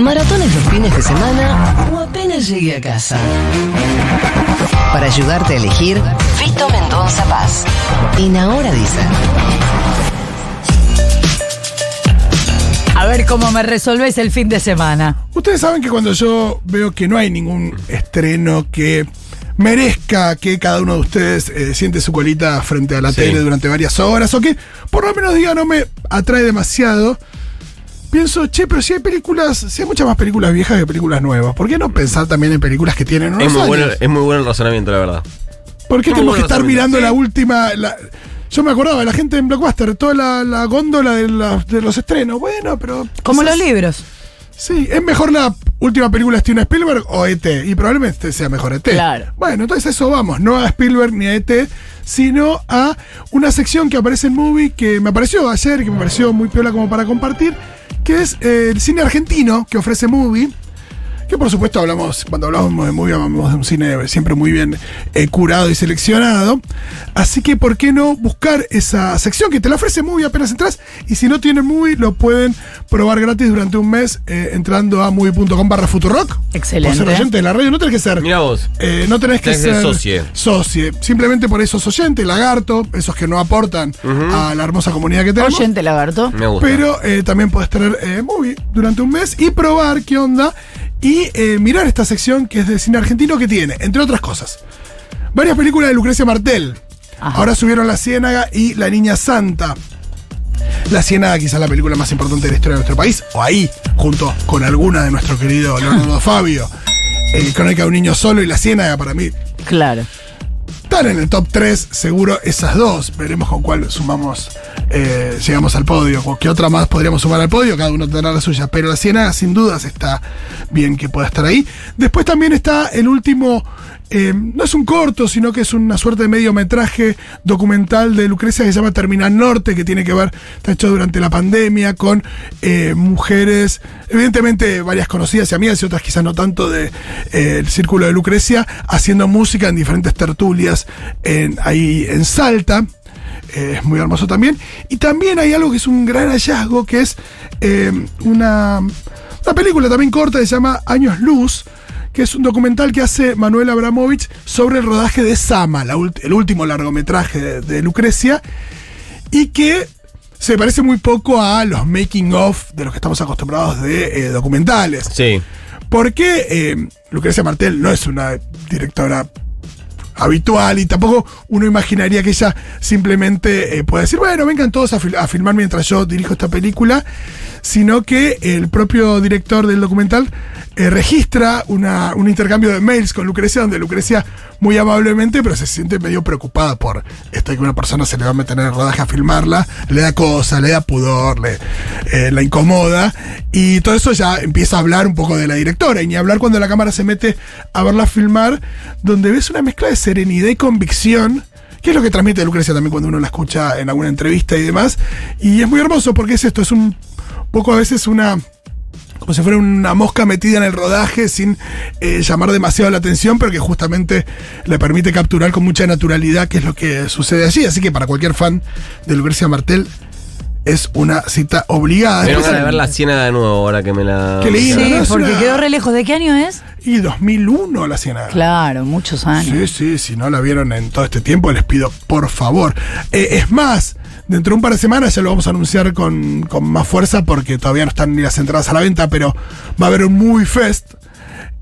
Maratones los fines de semana o apenas llegue a casa. Para ayudarte a elegir, Fito Mendoza Paz. En Ahora Dicen. A ver cómo me resolves el fin de semana. Ustedes saben que cuando yo veo que no hay ningún estreno que merezca que cada uno de ustedes eh, siente su colita frente a la Sí. tele durante varias horas o que por lo menos diga no me atrae demasiado, pienso, che, pero si hay películas, si hay muchas más películas viejas que películas nuevas, ¿por qué no pensar también en películas que tienen unos Es muy, años? bueno, es muy bueno el razonamiento, la verdad. ¿Por qué tenemos que estar mirando sí. la última... la- yo me acordaba, la gente en Blockbuster, toda la, la góndola de, la- de los estrenos. Bueno, pero... Como quizás- los libros. Sí, ¿es mejor la última película de Steven Spielberg o ET? Y probablemente sea mejor ET. Claro. Bueno, entonces a eso vamos, no a Spielberg ni a ET, sino a una sección que aparece en Movie que me apareció ayer, que me pareció muy piola como para compartir, que es eh, el cine argentino que ofrece Movie. Que por supuesto hablamos, cuando hablamos de movie, hablamos de un cine siempre muy bien eh, curado y seleccionado. Así que, ¿por qué no buscar esa sección que te la ofrece movie apenas entras? Y si no tienen movie, lo pueden probar gratis durante un mes eh, entrando a movie.com barra Futurock. Excelente. Por ser oyente de la radio, no tenés que ser. Mira vos. eh, no tenés que Tenés ser socie. socie. Simplemente por esos oyentes, lagarto, esos que no aportan a la hermosa comunidad que tenemos. Oyente lagarto. Me gusta. Pero eh, también puedes tener eh, movie durante un mes y probar qué onda y eh, mirar esta sección que es de cine argentino que tiene, entre otras cosas, varias películas de Lucrecia Martel. Ajá. Ahora subieron La Ciénaga y La Niña Santa. La Ciénaga quizás la película más importante de la historia de nuestro país, o ahí, junto con alguna de nuestro querido Leonardo Fabio. Eh, Crónica de un niño solo y La Ciénaga para mí Claro. están en el top 3, seguro esas dos. Veremos con cuál sumamos, eh, llegamos al podio. Qué otra más podríamos sumar al podio, cada uno tendrá la suya. Pero la Ciénaga, sin dudas, está bien que pueda estar ahí. Después también está el último. eh, no es un corto, sino que es una suerte de mediometraje documental de Lucrecia que se llama Terminal Norte, que tiene que ver, está hecho durante la pandemia, con eh, mujeres, evidentemente varias conocidas y amigas y otras quizás no tanto del círculo de Lucrecia, haciendo música en diferentes tertulias en, ahí en Salta. Eh, es muy hermoso también. Y también hay algo que es un gran hallazgo, que es eh, una, una película también corta que se llama Años Luz, que es un documental que hace Manuel Abramovich sobre el rodaje de Sama, la el último largometraje de, de Lucrecia, y que se parece muy poco a los making of de los que estamos acostumbrados de eh, documentales. Sí. Porque eh, Lucrecia Martel no es una directora habitual y tampoco uno imaginaría que ella simplemente eh, pueda decir, bueno, vengan todos a, fil- a filmar mientras yo dirijo esta película, sino que el propio director del documental eh, registra una- un intercambio de mails con Lucrecia, donde Lucrecia muy amablemente, pero se siente medio preocupada por esto de que una persona se le va a meter en el rodaje a filmarla, le da cosa, le da pudor, le, eh, la incomoda, y todo eso ya empieza a hablar un poco de la directora, y ni hablar cuando la cámara se mete a verla filmar, donde ves una mezcla de serenidad y convicción, que es lo que transmite Lucrecia también cuando uno la escucha en alguna entrevista y demás, y es muy hermoso porque es esto, es un poco a veces una como si fuera una mosca metida en el rodaje sin eh, llamar demasiado la atención, pero que justamente le permite capturar con mucha naturalidad qué es lo que sucede allí. Así que para cualquier fan de Lucrecia Martel es una cita obligada. De hay- ver la ciénaga de nuevo ahora que me la. Qué lindo, Sí, porque una- quedó re lejos. ¿De qué año es? Y 2001 la Ciénaga. Claro, muchos años. Sí, sí, si no la vieron en todo este tiempo, les pido por favor. Eh, es más, dentro de un par de semanas ya lo vamos a anunciar con, con más fuerza porque todavía no están ni las entradas a la venta, pero va a haber un Movie Fest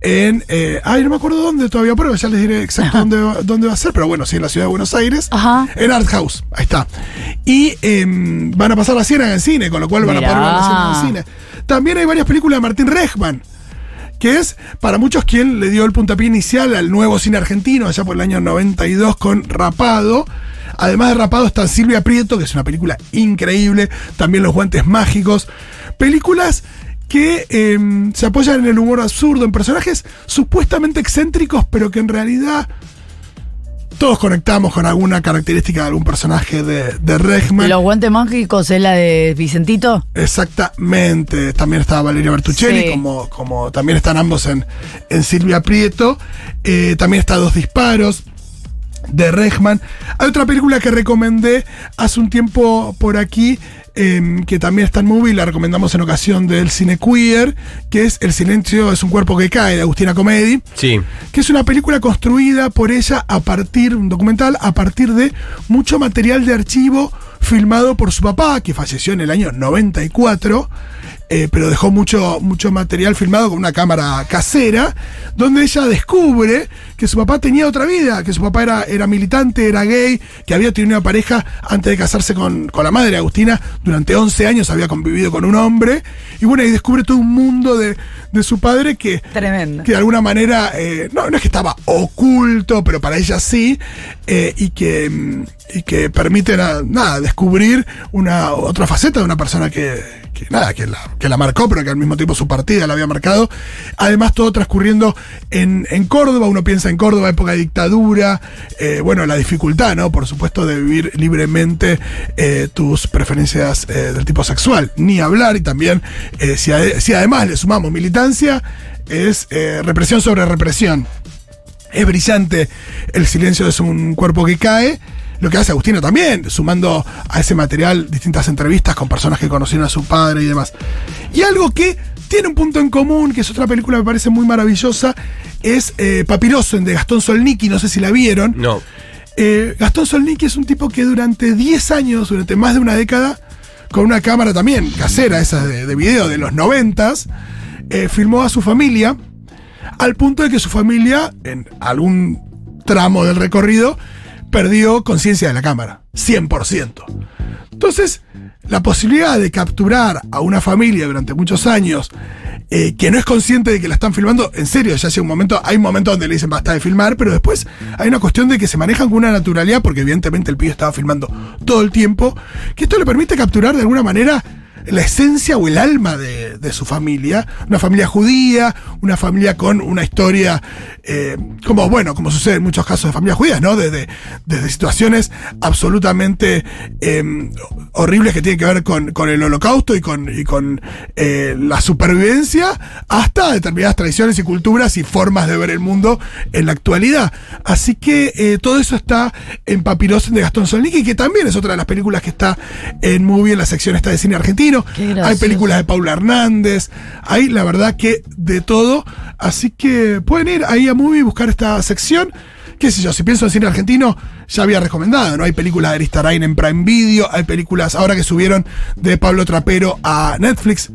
en. eh, ay, no me acuerdo dónde todavía, pero ya les diré exacto dónde, va- dónde va a ser, pero bueno, sí, en la ciudad de Buenos Aires. Ajá. En Art House, ahí está. Y em, van a pasar la Ciénaga en cine, con lo cual van a poder ver la. Ciénaga en cine. También hay varias películas de Martín Rechman que es para muchos quien le dio el puntapié inicial al nuevo cine argentino, allá por el año 92 con Rapado. Además de Rapado está Silvia Prieto, que es una película increíble, también Los Guantes Mágicos. Películas que eh, se apoyan en el humor absurdo, en personajes supuestamente excéntricos, pero que en realidad todos conectamos con alguna característica de algún personaje de, de Rechman. Los guantes mágicos es la de Vicentito. Exactamente. También está Valeria Bertuccelli, Sí. como, como también están ambos en, en Silvia Prieto. Eh, también está Dos Disparos de Rechman. Hay otra película que recomendé hace un tiempo por aquí, em, que también está en movie, la recomendamos en ocasión del cine queer, que es El silencio es un cuerpo que cae, de Agustina Comedi, Sí. que es una película construida por ella a partir, un documental, a partir de mucho material de archivo filmado por su papá, que falleció en el año 94. Eh, pero dejó mucho, mucho material filmado con una cámara casera, donde ella descubre que su papá tenía otra vida, que su papá era, era militante, era gay, que había tenido una pareja antes de casarse con, con la madre, Agustina, durante 11 años había convivido con un hombre, y bueno, y descubre todo un mundo de, de su padre que, Tremendo. que de alguna manera, eh, no, no es que estaba oculto, pero para ella sí, eh, y, que, mm, y que permite na- nada, descubrir una otra faceta de una persona que, que nada, que la, que la marcó, pero que al mismo tiempo su partida la había marcado. Además, todo transcurriendo en, en Córdoba, uno piensa en Córdoba, época de dictadura, eh, bueno, la dificultad, ¿no? Por supuesto, de vivir libremente eh, tus preferencias eh, del tipo sexual, ni hablar, y también, si, si además le sumamos militancia, es represión sobre represión. Es brillante el silencio es un cuerpo que cae. Lo que hace Agustina también, sumando a ese material distintas entrevistas con personas que conocieron a su padre y demás. Y algo que tiene un punto en común, que es otra película que me parece muy maravillosa, es eh, Papiroso, de Gastón Solniki, no sé si la vieron. No. Eh, Gastón Solniki es un tipo que durante 10 años, durante más de una década, con una cámara también casera, esa de, de video de los 90, filmó a su familia, al punto de que su familia, en algún tramo del recorrido, perdió conciencia de la cámara, 100%. Entonces, la posibilidad de capturar a una familia durante muchos años eh, que no es consciente de que la están filmando, en serio, ya llega un momento, hay un momento donde le dicen basta de filmar, pero después hay una cuestión de que se manejan con una naturalidad, porque evidentemente el pibe estaba filmando todo el tiempo, que esto le permite capturar de alguna manera la esencia o el alma de, su familia, una familia judía, una familia con una historia, eh, como bueno, como sucede en muchos casos de familias judías, ¿no? Desde, desde situaciones absolutamente eh, horribles que tienen que ver con, con el holocausto y con, y con eh, la supervivencia, hasta determinadas tradiciones y culturas y formas de ver el mundo en la actualidad. Así que eh, todo eso está en Papiros de Gastón Solniki, que también es otra de las películas que está en Movie en la sección esta de cine argentino. Hay películas de Paula Hernández, hay la verdad que de todo. Así que pueden ir ahí a Movie y buscar esta sección. Qué sé yo, si pienso en cine argentino, ya había recomendado, ¿no? Hay películas de Aristarain en Prime Video, hay películas ahora que subieron de Pablo Trapero a Netflix.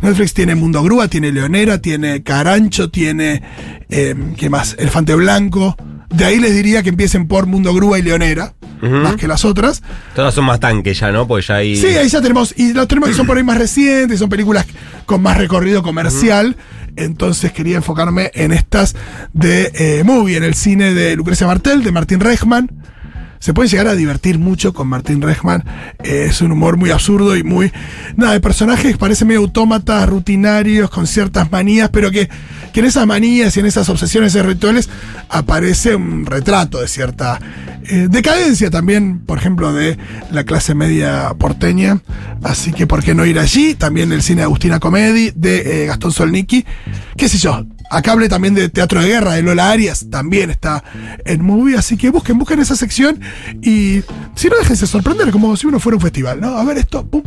Netflix tiene Mundo Grúa, tiene Leonera, tiene Carancho, tiene. eh, ¿Qué más? Elefante Blanco. De ahí les diría que empiecen por Mundo Grúa y Leonera, Más que las otras. Todas son más tanques ya, ¿no? Porque ya hay. Sí, ahí ya tenemos, y los tenemos que son por ahí más recientes, son películas con más recorrido comercial. Entonces quería enfocarme en estas de eh, movie, en el cine de Lucrecia Martel, de Martín Rechman. Se puede llegar a divertir mucho con Martín Rechman. eh, es un humor muy absurdo y muy. Nada, de personajes que parecen medio autómatas, rutinarios, con ciertas manías, pero que, que en esas manías y en esas obsesiones y rituales aparece un retrato de cierta eh, decadencia también, por ejemplo, de la clase media porteña. Así que, ¿por qué no ir allí? También el cine de Agustina Comedi, de eh, Gastón Solniki. ¿Qué sé yo? Acá hablé también de Teatro de Guerra, de Lola Arias, también está en movie, así que busquen, busquen esa sección y si no, déjense sorprender, como si uno fuera un festival, ¿no? A ver esto, pum,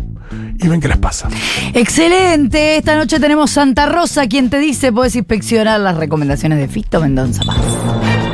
y ven qué les pasa. Excelente. Esta noche tenemos Santa Rosa, quien te dice puedes inspeccionar las recomendaciones de Fisto Mendoza Paz.